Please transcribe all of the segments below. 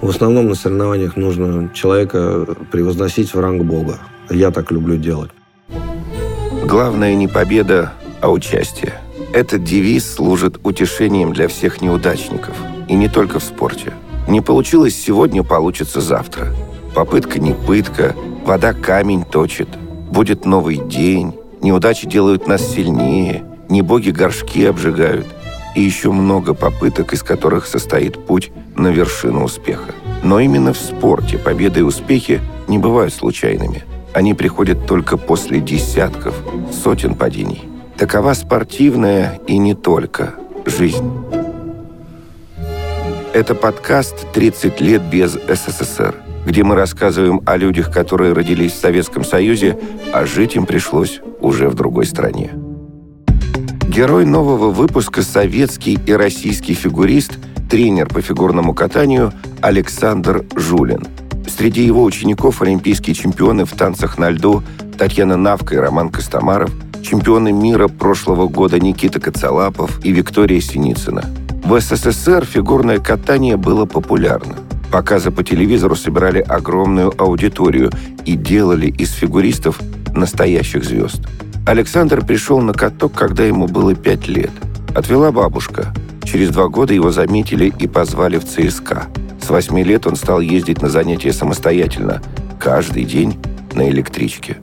В основном на соревнованиях нужно человека превозносить в ранг Бога. Я так люблю делать. Главное не победа, а участие. Этот девиз служит утешением для всех неудачников. И не только в спорте. Не получилось сегодня, получится завтра. Попытка не пытка, вода камень точит. Будет новый день, неудачи делают нас сильнее, не боги горшки обжигают. И еще много попыток, из которых состоит путь на вершину успеха. Но именно в спорте победы и успехи не бывают случайными. Они приходят только после десятков, сотен падений. Такова спортивная и не только жизнь. Это подкаст «30 лет без СССР», где мы рассказываем о людях, которые родились в Советском Союзе, а жить им пришлось уже в другой стране. Герой нового выпуска – советский и российский фигурист, тренер по фигурному катанию Александр Жулин. Среди его учеников олимпийские чемпионы в танцах на льду Татьяна Навка и Роман Костомаров, чемпионы мира прошлого года Никита Коцалапов и Виктория Синицына. В СССР фигурное катание было популярно. Показы по телевизору собирали огромную аудиторию и делали из фигуристов настоящих звезд – Александр пришел на каток, когда ему было пять лет. Отвела бабушка. Через два года его заметили и позвали в ЦСКА. С восьми лет он стал ездить на занятия самостоятельно. Каждый день на электричке.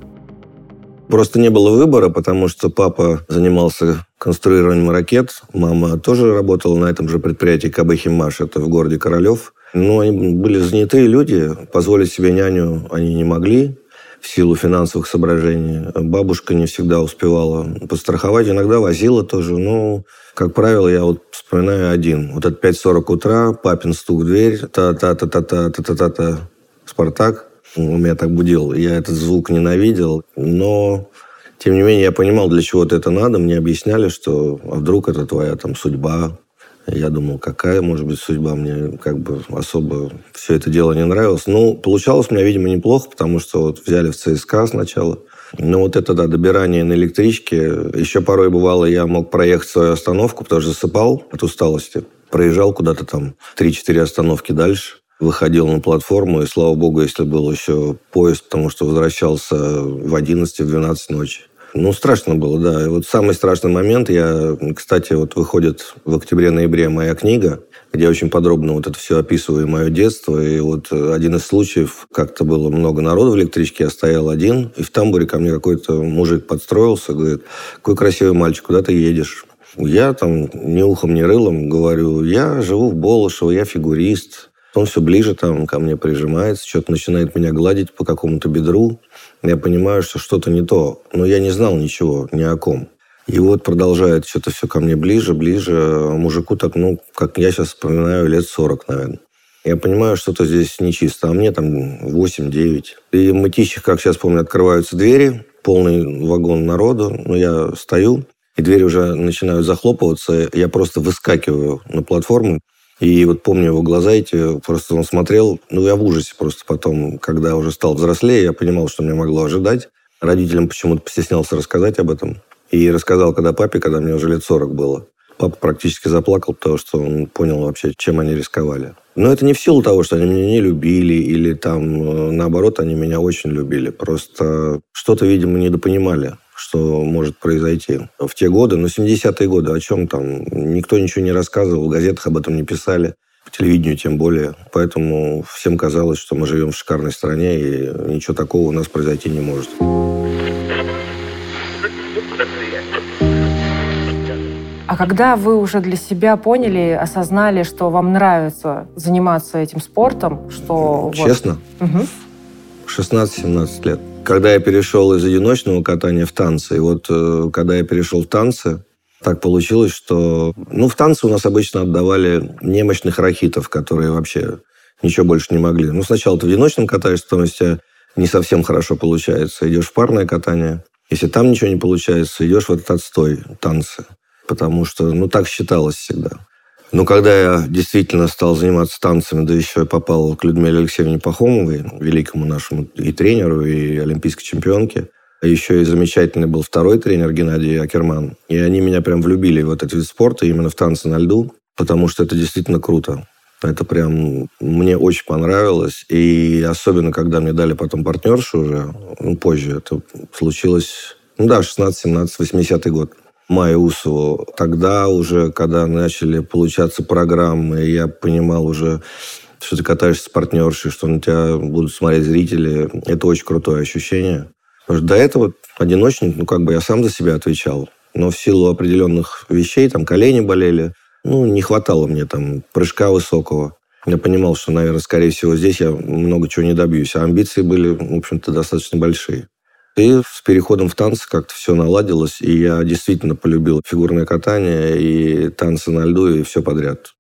Просто не было выбора, потому что папа занимался конструированием ракет. Мама тоже работала на этом же предприятии КБ «Химаш», это в городе Королев. Но они были занятые люди, позволить себе няню они не могли в силу финансовых соображений. Бабушка не всегда успевала подстраховать, иногда возила тоже. Ну, как правило, я вот вспоминаю один. Вот от 5.40 утра, папин стук в дверь, та-та-та-та-та-та-та-та, Спартак. Он меня так будил. Я этот звук ненавидел, но тем не менее, я понимал, для чего это надо. Мне объясняли, что а вдруг это твоя там судьба, я думал, какая может быть судьба. Мне как бы особо все это дело не нравилось. Ну, получалось у меня, видимо, неплохо, потому что вот взяли в ЦСКА сначала. Ну, вот это, да, добирание на электричке. Еще порой бывало, я мог проехать свою остановку, потому что засыпал от усталости. Проезжал куда-то там 3-4 остановки дальше. Выходил на платформу, и, слава богу, если был еще поезд, потому что возвращался в 11-12 ночи. Ну, страшно было, да. И вот самый страшный момент, я, кстати, вот выходит в октябре-ноябре моя книга, где очень подробно вот это все описываю, мое детство. И вот один из случаев, как-то было много народу в электричке, я стоял один, и в тамбуре ко мне какой-то мужик подстроился, говорит, какой красивый мальчик, куда ты едешь? Я там ни ухом, ни рылом говорю, я живу в Болошево, я фигурист. Он все ближе там ко мне прижимается, что-то начинает меня гладить по какому-то бедру я понимаю, что что-то не то. Но я не знал ничего, ни о ком. И вот продолжает что-то все ко мне ближе, ближе. Мужику так, ну, как я сейчас вспоминаю, лет 40, наверное. Я понимаю, что-то здесь нечисто. А мне там 8-9. И мытищих, как сейчас помню, открываются двери. Полный вагон народу. Но я стою, и двери уже начинают захлопываться. Я просто выскакиваю на платформу. И вот помню его глаза эти, просто он смотрел, ну, я в ужасе просто потом, когда уже стал взрослее, я понимал, что мне могло ожидать. Родителям почему-то постеснялся рассказать об этом. И рассказал, когда папе, когда мне уже лет 40 было. Папа практически заплакал, потому что он понял вообще, чем они рисковали. Но это не в силу того, что они меня не любили, или там, э, наоборот, они меня очень любили. Просто что-то, видимо, недопонимали что может произойти в те годы, но 70-е годы, о чем там? Никто ничего не рассказывал, в газетах об этом не писали, по телевидению тем более. Поэтому всем казалось, что мы живем в шикарной стране, и ничего такого у нас произойти не может. А когда вы уже для себя поняли, осознали, что вам нравится заниматься этим спортом, что... Честно? Вот... Угу. 16-17 лет. Когда я перешел из одиночного катания в танцы, и вот э, когда я перешел в танцы, так получилось, что... Ну, в танцы у нас обычно отдавали немощных рахитов, которые вообще Ничего больше не могли. Ну, сначала ты в одиночном катаешься, потом если тебя не совсем хорошо получается, идешь в парное катание. Если там ничего не получается, идешь в этот отстой, танцы. Потому что, ну, так считалось всегда. Но когда я действительно стал заниматься танцами, да еще и попал к Людмиле Алексеевне Пахомовой, великому нашему и тренеру, и олимпийской чемпионке, а еще и замечательный был второй тренер Геннадий Акерман. И они меня прям влюбили в этот вид спорта, именно в танцы на льду, потому что это действительно круто. Это прям мне очень понравилось. И особенно, когда мне дали потом партнершу уже, ну, позже, это случилось, ну да, 16, 17, 80 год. Майя Усову. Тогда уже, когда начали получаться программы, я понимал уже, что ты катаешься с партнершей, что на тебя будут смотреть зрители. Это очень крутое ощущение. Потому что до этого одиночник, ну, как бы я сам за себя отвечал. Но в силу определенных вещей, там, колени болели, ну, не хватало мне там прыжка высокого. Я понимал, что, наверное, скорее всего, здесь я много чего не добьюсь. А амбиции были, в общем-то, достаточно большие. И с переходом в танцы как-то все наладилось, и я действительно полюбил фигурное катание и танцы на льду, и все подряд.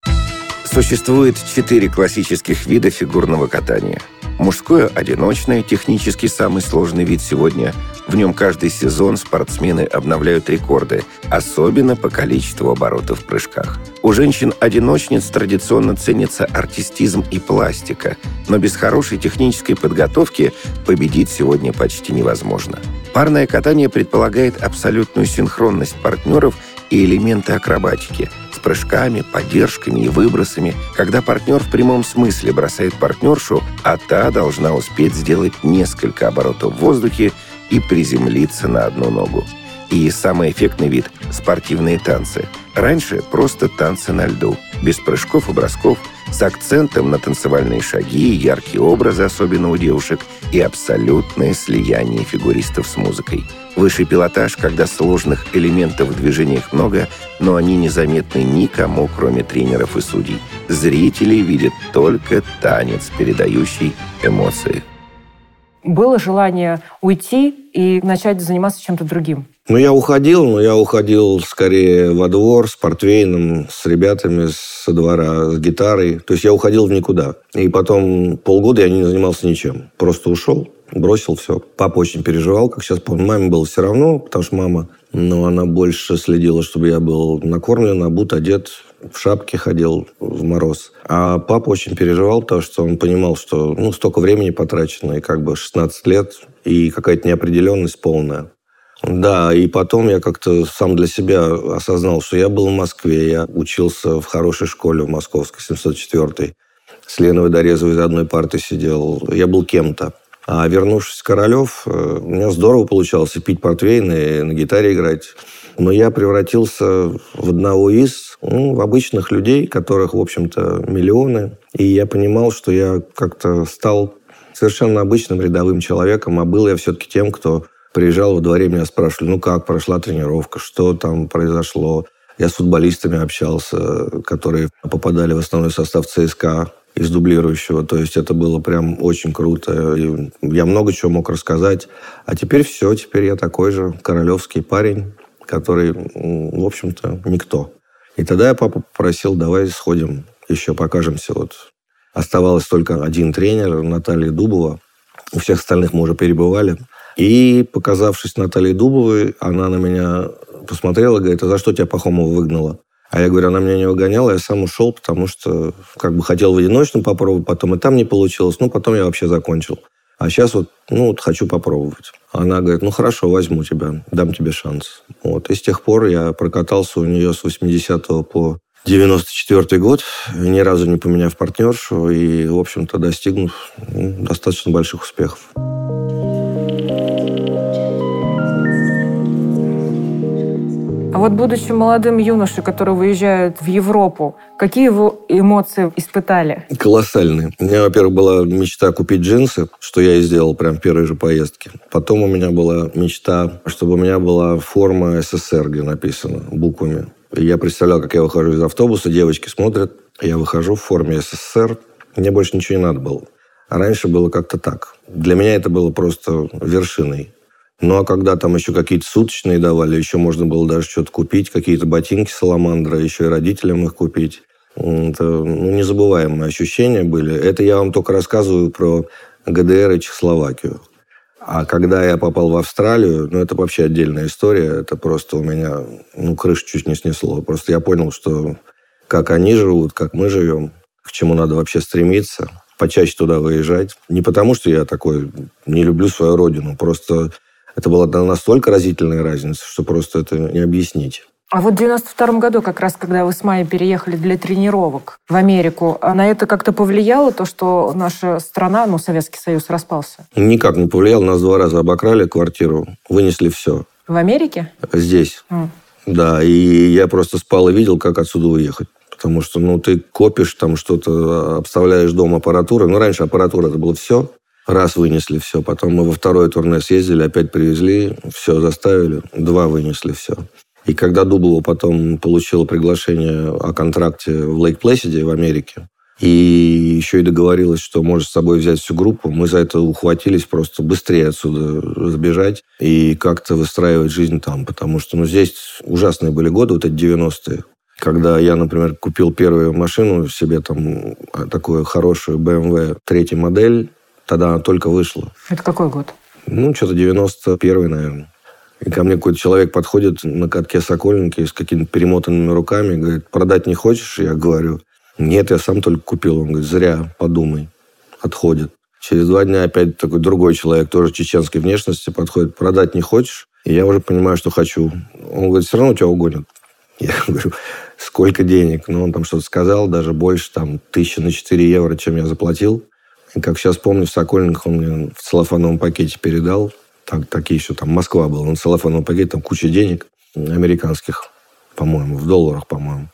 Существует четыре классических вида фигурного катания. Мужское – одиночное, технически самый сложный вид сегодня. В нем каждый сезон спортсмены обновляют рекорды, особенно по количеству оборотов в прыжках. У женщин-одиночниц традиционно ценится артистизм и пластика, но без хорошей технической подготовки победить сегодня почти невозможно. Парное катание предполагает абсолютную синхронность партнеров и элементы акробатики – с прыжками, поддержками и выбросами, когда партнер в прямом смысле бросает партнершу, а та должна успеть сделать несколько оборотов в воздухе и приземлиться на одну ногу. И самый эффектный вид – спортивные танцы. Раньше просто танцы на льду, без прыжков и бросков, с акцентом на танцевальные шаги, яркие образы, особенно у девушек, и абсолютное слияние фигуристов с музыкой. Высший пилотаж, когда сложных элементов в движениях много, но они незаметны никому, кроме тренеров и судей. Зрители видят только танец, передающий эмоции. Было желание уйти и начать заниматься чем-то другим? Ну, я уходил, но я уходил скорее во двор с портвейном, с ребятами со двора, с гитарой. То есть я уходил в никуда. И потом полгода я не занимался ничем. Просто ушел, бросил все. Папа очень переживал, как сейчас помню. Маме было все равно, потому что мама, но она больше следила, чтобы я был накормлен, обут, одет, в шапке ходил в мороз. А папа очень переживал, потому что он понимал, что ну, столько времени потрачено, и как бы 16 лет, и какая-то неопределенность полная. Да, и потом я как-то сам для себя осознал, что я был в Москве, я учился в хорошей школе в Московской, 704 С Леной Дорезовой из одной парты сидел. Я был кем-то. А вернувшись в Королев, э, у меня здорово получалось пить портвейн, и на гитаре играть. Но я превратился в одного из ну, в обычных людей, которых, в общем-то, миллионы. И я понимал, что я как-то стал совершенно обычным рядовым человеком, а был я все-таки тем, кто приезжал во дворе, меня спрашивали, ну как прошла тренировка, что там произошло. Я с футболистами общался, которые попадали в основной состав ЦСКА из дублирующего. То есть это было прям очень круто. И я много чего мог рассказать. А теперь все, теперь я такой же королевский парень, который, в общем-то, никто. И тогда я папу попросил, давай сходим, еще покажемся. Вот оставалось только один тренер, Наталья Дубова. У всех остальных мы уже перебывали. И, показавшись Натальей Дубовой, она на меня посмотрела, говорит, а за что тебя Пахомова выгнала? А я говорю, она меня не выгоняла, я сам ушел, потому что как бы хотел в одиночном попробовать, потом и там не получилось, ну, потом я вообще закончил. А сейчас вот, ну, вот хочу попробовать. Она говорит, ну, хорошо, возьму тебя, дам тебе шанс. Вот. И с тех пор я прокатался у нее с 80 по 94 год, ни разу не поменяв партнершу и, в общем-то, достигнув ну, достаточно больших успехов. А вот будучи молодым юношей, который выезжает в Европу, какие вы эмоции испытали? Колоссальные. У меня, во-первых, была мечта купить джинсы, что я и сделал прям в первой же поездке. Потом у меня была мечта, чтобы у меня была форма СССР, где написано буквами. Я представлял, как я выхожу из автобуса, девочки смотрят, я выхожу в форме СССР, мне больше ничего не надо было. А раньше было как-то так. Для меня это было просто вершиной. Ну, а когда там еще какие-то суточные давали, еще можно было даже что-то купить, какие-то ботинки саламандра, еще и родителям их купить. Это ну, незабываемые ощущения были. Это я вам только рассказываю про ГДР и Чехословакию. А когда я попал в Австралию, ну, это вообще отдельная история. Это просто у меня, ну, крышу чуть не снесло. Просто я понял, что как они живут, как мы живем, к чему надо вообще стремиться, почаще туда выезжать. Не потому, что я такой не люблю свою родину, просто это была настолько разительная разница, что просто это не объяснить. А вот в 92 году, как раз когда вы с Майей переехали для тренировок в Америку, а на это как-то повлияло то, что наша страна, ну, Советский Союз распался? Никак не повлияло. Нас два раза обокрали квартиру, вынесли все. В Америке? Здесь. Mm. Да, и я просто спал и видел, как отсюда уехать. Потому что, ну, ты копишь там что-то, обставляешь дом аппаратурой. Ну, раньше аппаратура это было все. Раз вынесли все. Потом мы во второе турне съездили, опять привезли, все заставили. Два вынесли все. И когда Дублова потом получила приглашение о контракте в Лейк Плэсиде в Америке, и еще и договорилась, что может с собой взять всю группу. Мы за это ухватились просто быстрее отсюда сбежать и как-то выстраивать жизнь там. Потому что ну, здесь ужасные были годы, вот эти 90-е. Когда я, например, купил первую машину себе, там, такую хорошую BMW третья модель, тогда она только вышла. Это какой год? Ну, что-то 91-й, наверное. И ко мне какой-то человек подходит на катке Сокольники с какими-то перемотанными руками, говорит, продать не хочешь? Я говорю, нет, я сам только купил. Он говорит, зря, подумай. Отходит. Через два дня опять такой другой человек, тоже чеченской внешности, подходит, продать не хочешь? И я уже понимаю, что хочу. Он говорит, все равно тебя угонят. Я говорю, сколько денег? Ну, он там что-то сказал, даже больше, там, тысячи на 4 евро, чем я заплатил. И как сейчас помню, в Сокольниках он мне в целлофановом пакете передал так, такие еще там Москва была, на целлофановом пакете, там куча денег американских, по-моему, в долларах, по-моему.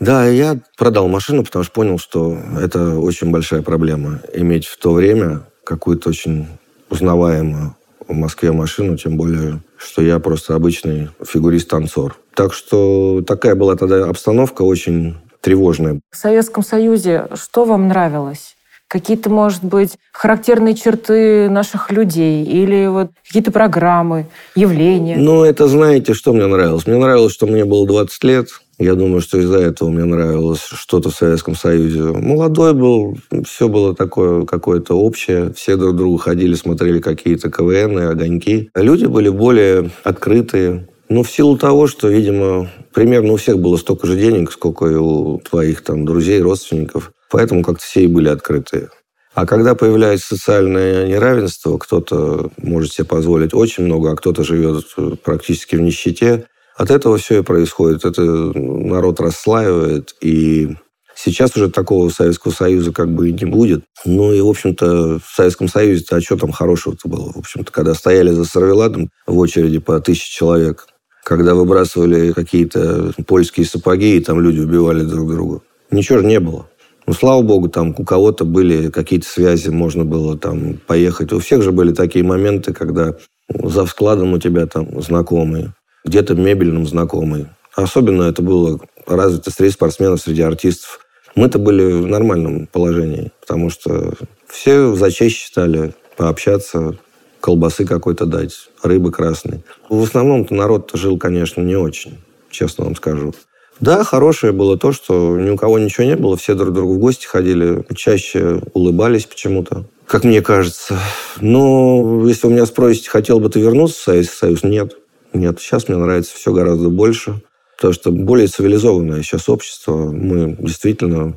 Да, я продал машину, потому что понял, что это очень большая проблема. Иметь в то время какую-то очень узнаваемую в Москве машину, тем более, что я просто обычный фигурист-танцор. Так что такая была тогда обстановка очень тревожная. В Советском Союзе что вам нравилось? Какие-то, может быть, характерные черты наших людей или вот какие-то программы, явления? Ну, это знаете, что мне нравилось? Мне нравилось, что мне было 20 лет. Я думаю, что из-за этого мне нравилось что-то в Советском Союзе. Молодой был, все было такое какое-то общее. Все друг другу ходили, смотрели какие-то КВН, огоньки. Люди были более открытые. Ну, в силу того, что, видимо, примерно у всех было столько же денег, сколько и у твоих там друзей, родственников. Поэтому как-то все и были открытые. А когда появляется социальное неравенство, кто-то может себе позволить очень много, а кто-то живет практически в нищете, от этого все и происходит. Это народ расслаивает, и сейчас уже такого Советского Союза как бы и не будет. Ну и, в общем-то, в Советском Союзе-то а что там хорошего-то было? В общем-то, когда стояли за Сарвеладом в очереди по тысяче человек, когда выбрасывали какие-то польские сапоги, и там люди убивали друг друга. Ничего же не было. Ну, слава богу, там у кого-то были какие-то связи, можно было там поехать. У всех же были такие моменты, когда за складом у тебя там знакомые, где-то мебельным знакомый. Особенно это было развито среди спортсменов, среди артистов. Мы-то были в нормальном положении, потому что все за честь считали пообщаться, колбасы какой-то дать, рыбы красной. В основном-то народ жил, конечно, не очень, честно вам скажу. Да, хорошее было то, что ни у кого ничего не было, все друг к другу в гости ходили, чаще улыбались почему-то, как мне кажется. Но если вы меня спросите, хотел бы ты вернуться в Советский Союз, нет. Нет, сейчас мне нравится все гораздо больше, потому что более цивилизованное сейчас общество. Мы действительно,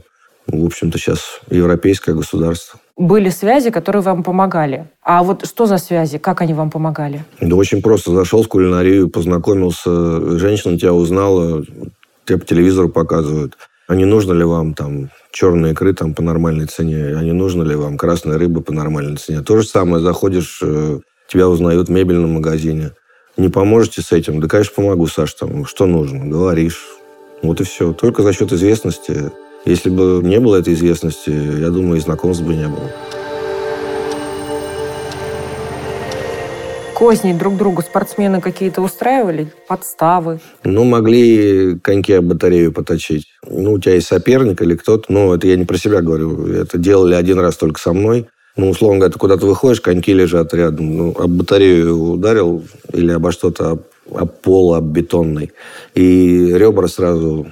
в общем-то, сейчас европейское государство. Были связи, которые вам помогали. А вот что за связи? Как они вам помогали? Да очень просто. Зашел в кулинарию, познакомился, женщина тебя узнала, тебе по телевизору показывают. А не нужно ли вам там черные икры там по нормальной цене? А не нужно ли вам красная рыба по нормальной цене? То же самое, заходишь, э, тебя узнают в мебельном магазине. Не поможете с этим? Да, конечно, помогу, Саш, там, что нужно? Говоришь. Вот и все. Только за счет известности. Если бы не было этой известности, я думаю, и знакомств бы не было. Козни друг другу спортсмены какие-то устраивали? Подставы? Ну, могли коньки об батарею поточить. Ну, у тебя есть соперник или кто-то. Ну, это я не про себя говорю. Это делали один раз только со мной. Ну, условно говоря, ты куда-то выходишь, коньки лежат рядом. Ну, об батарею ударил или обо что-то, об, об пол, об бетонный. И ребра сразу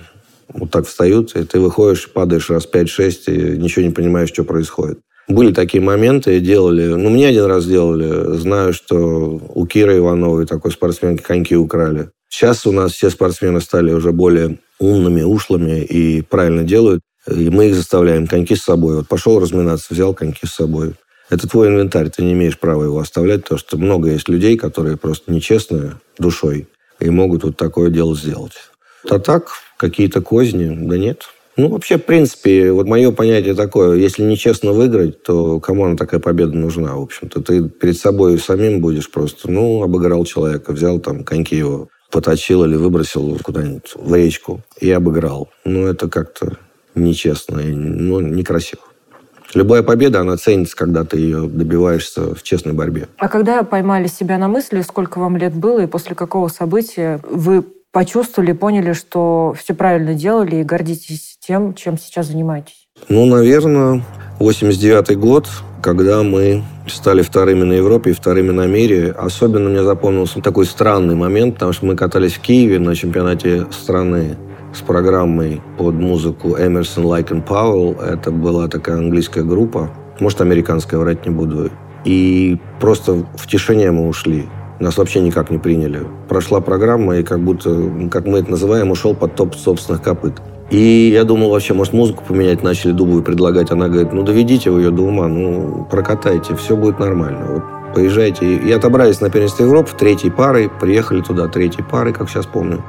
вот так встают, и ты выходишь, падаешь раз 5-6, и ничего не понимаешь, что происходит. Были такие моменты, делали, ну, мне один раз делали, знаю, что у Киры Ивановой такой спортсменки коньки украли. Сейчас у нас все спортсмены стали уже более умными, ушлыми и правильно делают. И мы их заставляем коньки с собой. Вот пошел разминаться, взял коньки с собой. Это твой инвентарь, ты не имеешь права его оставлять, потому что много есть людей, которые просто нечестные душой и могут вот такое дело сделать. А так, какие-то козни, да нет. Ну, вообще, в принципе, вот мое понятие такое, если нечестно выиграть, то кому она такая победа нужна, в общем-то? Ты перед собой самим будешь просто, ну, обыграл человека, взял там коньки его, поточил или выбросил куда-нибудь в речку и обыграл. Ну, это как-то нечестно и ну, некрасиво. Любая победа, она ценится, когда ты ее добиваешься в честной борьбе. А когда поймали себя на мысли, сколько вам лет было и после какого события вы почувствовали, поняли, что все правильно делали и гордитесь тем, чем сейчас занимаетесь? Ну, наверное, 89 год, когда мы стали вторыми на Европе и вторыми на мире. Особенно мне запомнился такой странный момент, потому что мы катались в Киеве на чемпионате страны с программой под музыку Эмерсон, Лайк и Пауэлл. Это была такая английская группа, может, американская, врать не буду. И просто в тишине мы ушли. Нас вообще никак не приняли. Прошла программа, и как будто, как мы это называем, ушел под топ собственных копыт. И я думал вообще, может, музыку поменять начали Дубовой предлагать. Она говорит, ну, доведите вы ее до ума, ну, прокатайте, все будет нормально. Вот поезжайте. И отобрались на первенство Европы третьей парой, приехали туда третьей парой, как сейчас помню.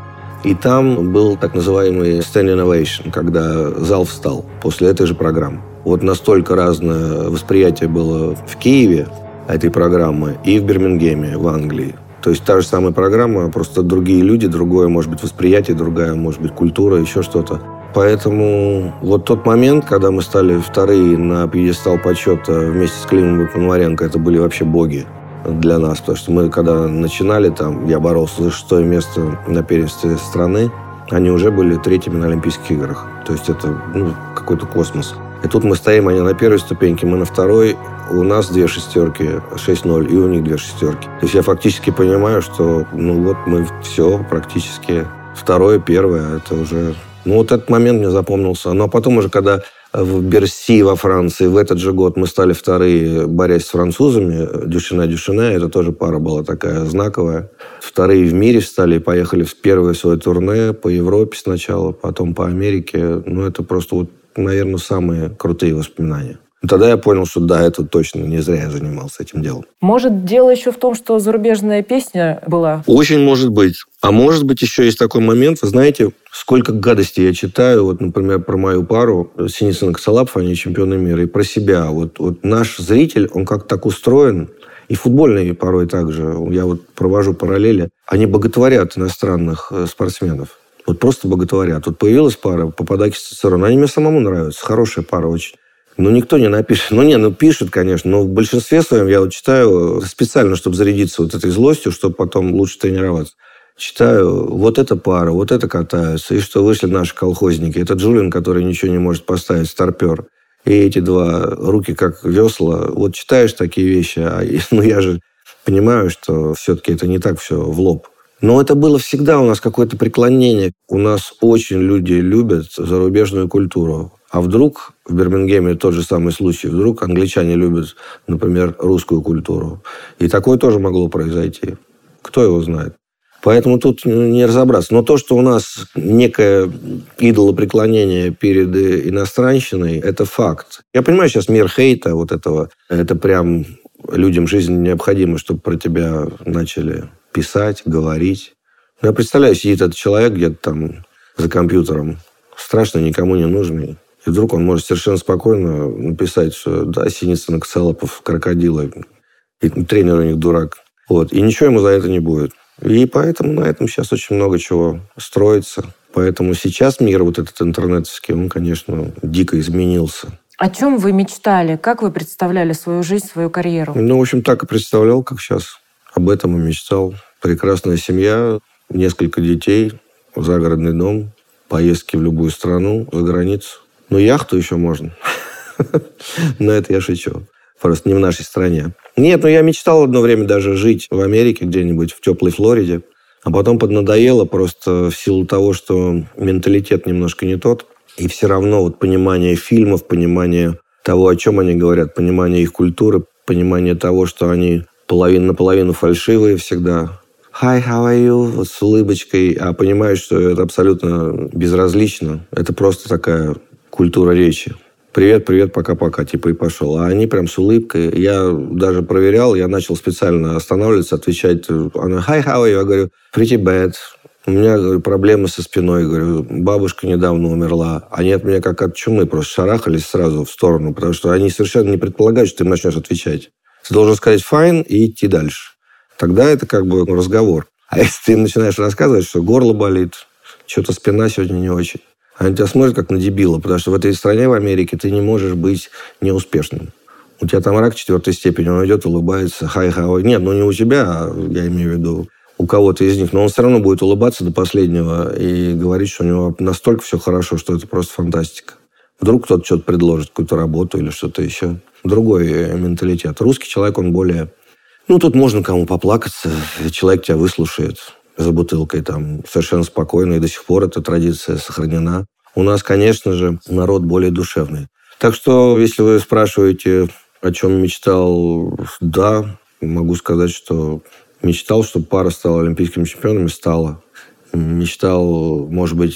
И там был так называемый standing ovation, когда зал встал после этой же программы. Вот настолько разное восприятие было в Киеве этой программы и в Бирмингеме, в Англии. То есть та же самая программа, просто другие люди, другое, может быть, восприятие, другая, может быть, культура, еще что-то. Поэтому вот тот момент, когда мы стали вторые на пьедестал почета вместе с Климом и Пономаренко, это были вообще боги для нас. Потому что мы, когда начинали, там, я боролся за шестое место на первенстве страны, они уже были третьими на Олимпийских играх. То есть это ну, какой-то космос. И тут мы стоим, они на первой ступеньке, мы на второй. У нас две шестерки, 6-0, и у них две шестерки. То есть я фактически понимаю, что ну вот мы все практически второе, первое, это уже... Ну вот этот момент мне запомнился. Но потом уже, когда в Берси во Франции. В этот же год мы стали вторые, борясь с французами. Дюшина-Дюшина, это тоже пара была такая знаковая. Вторые в мире стали, поехали в первое свое турне по Европе сначала, потом по Америке. Ну, это просто вот, наверное, самые крутые воспоминания. Тогда я понял, что да, это точно не зря я занимался этим делом. Может, дело еще в том, что зарубежная песня была? Очень может быть. А может быть, еще есть такой момент. Вы знаете, сколько гадостей я читаю, вот, например, про мою пару Синицын и они чемпионы мира, и про себя. Вот, вот наш зритель, он как так устроен, и футбольные порой также, я вот провожу параллели, они боготворят иностранных э, спортсменов. Вот просто боготворят. Вот появилась пара Пападаки с Цицерон. Они мне самому нравятся. Хорошая пара очень. Ну, никто не напишет. Ну, не, ну, пишут, конечно, но в большинстве своем я вот читаю специально, чтобы зарядиться вот этой злостью, чтобы потом лучше тренироваться. Читаю, вот эта пара, вот это катаются, и что вышли наши колхозники. Это Джулин, который ничего не может поставить, старпер. И эти два руки как весла. Вот читаешь такие вещи, а ну, я же понимаю, что все-таки это не так все в лоб. Но это было всегда у нас какое-то преклонение. У нас очень люди любят зарубежную культуру. А вдруг в Бирмингеме тот же самый случай, вдруг англичане любят, например, русскую культуру. И такое тоже могло произойти. Кто его знает? Поэтому тут не разобраться. Но то, что у нас некое идолопреклонение перед иностранщиной, это факт. Я понимаю сейчас мир хейта вот этого. Это прям людям жизнь необходимо, чтобы про тебя начали писать, говорить. Я представляю, сидит этот человек где-то там за компьютером, страшно никому не нужный. И вдруг он может совершенно спокойно написать, что да, Синицын, Ксалопов, крокодилы, и тренер у них дурак. Вот. И ничего ему за это не будет. И поэтому на этом сейчас очень много чего строится. Поэтому сейчас мир вот этот интернетовский, он, конечно, дико изменился. О чем вы мечтали? Как вы представляли свою жизнь, свою карьеру? Ну, в общем, так и представлял, как сейчас. Об этом и мечтал. Прекрасная семья, несколько детей, загородный дом, поездки в любую страну, за границу. Ну, яхту еще можно. Но это я шучу. Просто не в нашей стране. Нет, ну я мечтал одно время даже жить в Америке где-нибудь, в теплой Флориде. А потом поднадоело просто в силу того, что менталитет немножко не тот. И все равно вот понимание фильмов, понимание того, о чем они говорят, понимание их культуры, понимание того, что они половину наполовину фальшивые всегда. Hi, how are you? С улыбочкой. А понимаешь, что это абсолютно безразлично. Это просто такая культура речи. Привет, привет, пока-пока, типа и пошел. А они прям с улыбкой. Я даже проверял, я начал специально останавливаться, отвечать. Она, hi, how are you? Я говорю, pretty bad. У меня говорю, проблемы со спиной. Говорю, бабушка недавно умерла. Они от меня как от чумы просто шарахались сразу в сторону, потому что они совершенно не предполагают, что ты им начнешь отвечать. Ты должен сказать fine и идти дальше. Тогда это как бы разговор. А если ты начинаешь рассказывать, что горло болит, что-то спина сегодня не очень, они тебя смотрят как на дебила, потому что в этой стране, в Америке, ты не можешь быть неуспешным. У тебя там рак четвертой степени, он идет, улыбается, хай-хай. Нет, ну не у тебя, а я имею в виду у кого-то из них, но он все равно будет улыбаться до последнего и говорить, что у него настолько все хорошо, что это просто фантастика. Вдруг кто-то что-то предложит, какую-то работу или что-то еще. Другой э, менталитет. Русский человек, он более... Ну, тут можно кому поплакаться, человек тебя выслушает за бутылкой там совершенно спокойно, и до сих пор эта традиция сохранена. У нас, конечно же, народ более душевный. Так что, если вы спрашиваете, о чем мечтал, да, могу сказать, что Мечтал, чтобы пара стала олимпийскими чемпионами, стала. Мечтал, может быть,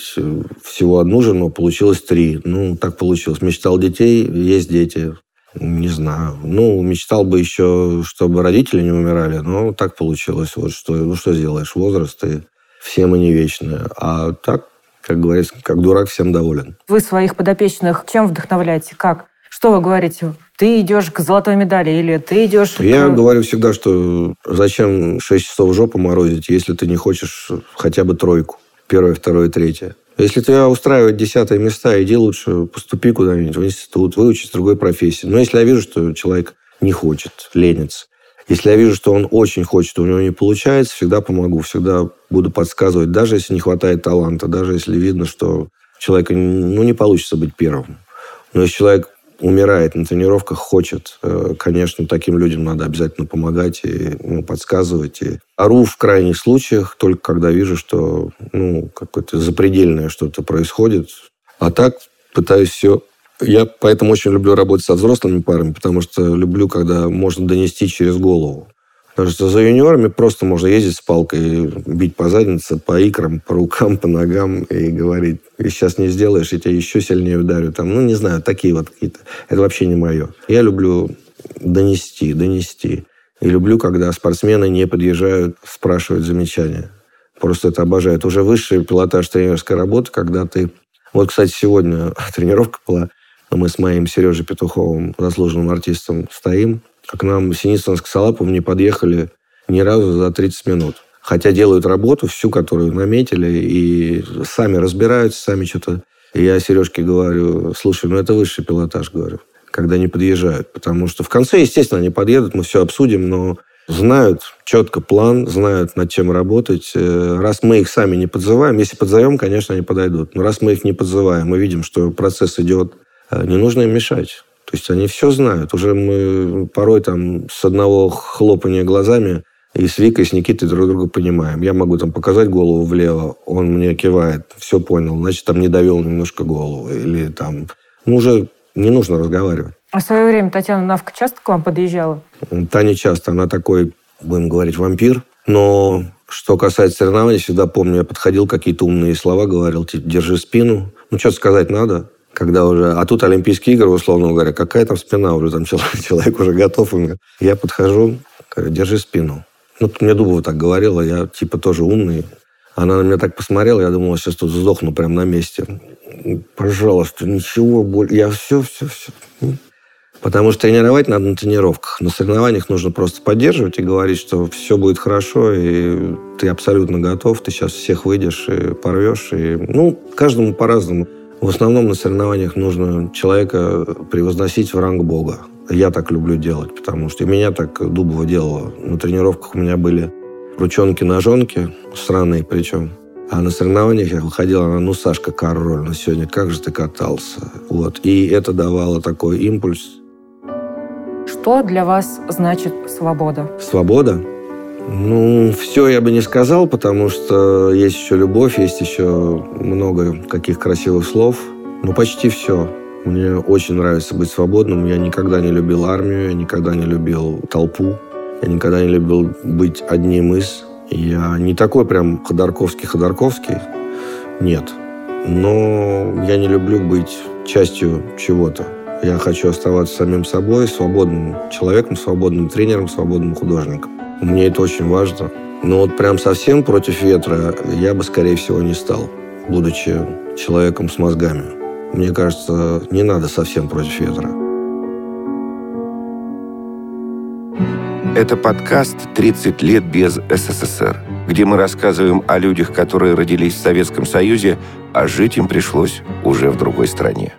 всего одну жену, получилось три. Ну, так получилось. Мечтал детей, есть дети. Не знаю. Ну, мечтал бы еще, чтобы родители не умирали, но так получилось. Вот что, ну, что сделаешь? Возраст, и все мы не вечные. А так, как говорится, как дурак всем доволен. Вы своих подопечных чем вдохновляете? Как? Что вы говорите? Ты идешь к золотой медали или ты идешь... Я к... говорю всегда, что зачем 6 часов жопу морозить, если ты не хочешь хотя бы тройку. Первое, второе, третье. Если тебя устраивает десятые места, иди лучше поступи куда-нибудь в институт, выучись другой профессии. Но если я вижу, что человек не хочет, ленится, если я вижу, что он очень хочет, у него не получается, всегда помогу, всегда буду подсказывать, даже если не хватает таланта, даже если видно, что человека ну, не получится быть первым. Но если человек умирает на тренировках, хочет. Э, конечно, таким людям надо обязательно помогать и ну, подсказывать. И ору в крайних случаях, только когда вижу, что ну, какое-то запредельное что-то происходит. А так пытаюсь все я поэтому очень люблю работать со взрослыми парами, потому что люблю, когда можно донести через голову. Потому что за юниорами просто можно ездить с палкой, бить по заднице, по икрам, по рукам, по ногам и говорить, и сейчас не сделаешь, я тебя еще сильнее ударю. Там, ну, не знаю, такие вот какие-то. Это вообще не мое. Я люблю донести, донести. И люблю, когда спортсмены не подъезжают спрашивать замечания. Просто это обожаю. уже высший пилотаж тренерской работы, когда ты... Вот, кстати, сегодня тренировка была. Мы с моим Сережей Петуховым, заслуженным артистом, стоим к нам Синицын с Косолаповым не подъехали ни разу за 30 минут. Хотя делают работу всю, которую наметили, и сами разбираются, сами что-то... я Сережке говорю, слушай, ну это высший пилотаж, говорю, когда не подъезжают. Потому что в конце, естественно, они подъедут, мы все обсудим, но знают четко план, знают, над чем работать. Э, раз мы их сами не подзываем, если подзовем, конечно, они подойдут. Но раз мы их не подзываем, мы видим, что процесс идет, э, не нужно им мешать. То есть они все знают. Уже мы порой там с одного хлопания глазами и с Викой, и с Никитой друг друга понимаем. Я могу там показать голову влево, он мне кивает, все понял, значит, там не довел немножко голову. Или там, ну, уже не нужно разговаривать. А в свое время Татьяна Навка часто к вам подъезжала? Таня часто. Она такой, будем говорить, вампир. Но что касается соревнований, всегда помню, я подходил, какие-то умные слова говорил, типа, держи спину. Ну, что сказать надо когда уже... А тут Олимпийские игры, условно говоря, какая там спина уже, там человек, человек уже готов. Я подхожу, говорю, держи спину. Ну, мне Дубова так говорила, я типа тоже умный. Она на меня так посмотрела, я думала, сейчас тут сдохну прямо на месте. Пожалуйста, ничего больше. Я все, все, все. Потому что тренировать надо на тренировках. На соревнованиях нужно просто поддерживать и говорить, что все будет хорошо, и ты абсолютно готов, ты сейчас всех выйдешь и порвешь. И, ну, каждому по-разному. В основном на соревнованиях нужно человека превозносить в ранг Бога. Я так люблю делать, потому что меня так Дубова делала. На тренировках у меня были ручонки-ножонки, странные причем. А на соревнованиях я выходила, она, ну, Сашка, король, ну, сегодня как же ты катался. Вот. И это давало такой импульс. Что для вас значит свобода? Свобода? Ну, все я бы не сказал, потому что есть еще любовь, есть еще много каких красивых слов. Ну, почти все. Мне очень нравится быть свободным. Я никогда не любил армию, я никогда не любил толпу. Я никогда не любил быть одним из. Я не такой прям ходорковский-ходорковский. Нет. Но я не люблю быть частью чего-то. Я хочу оставаться самим собой, свободным человеком, свободным тренером, свободным художником. Мне это очень важно. Но вот прям совсем против ветра я бы, скорее всего, не стал, будучи человеком с мозгами. Мне кажется, не надо совсем против ветра. Это подкаст «30 лет без СССР», где мы рассказываем о людях, которые родились в Советском Союзе, а жить им пришлось уже в другой стране.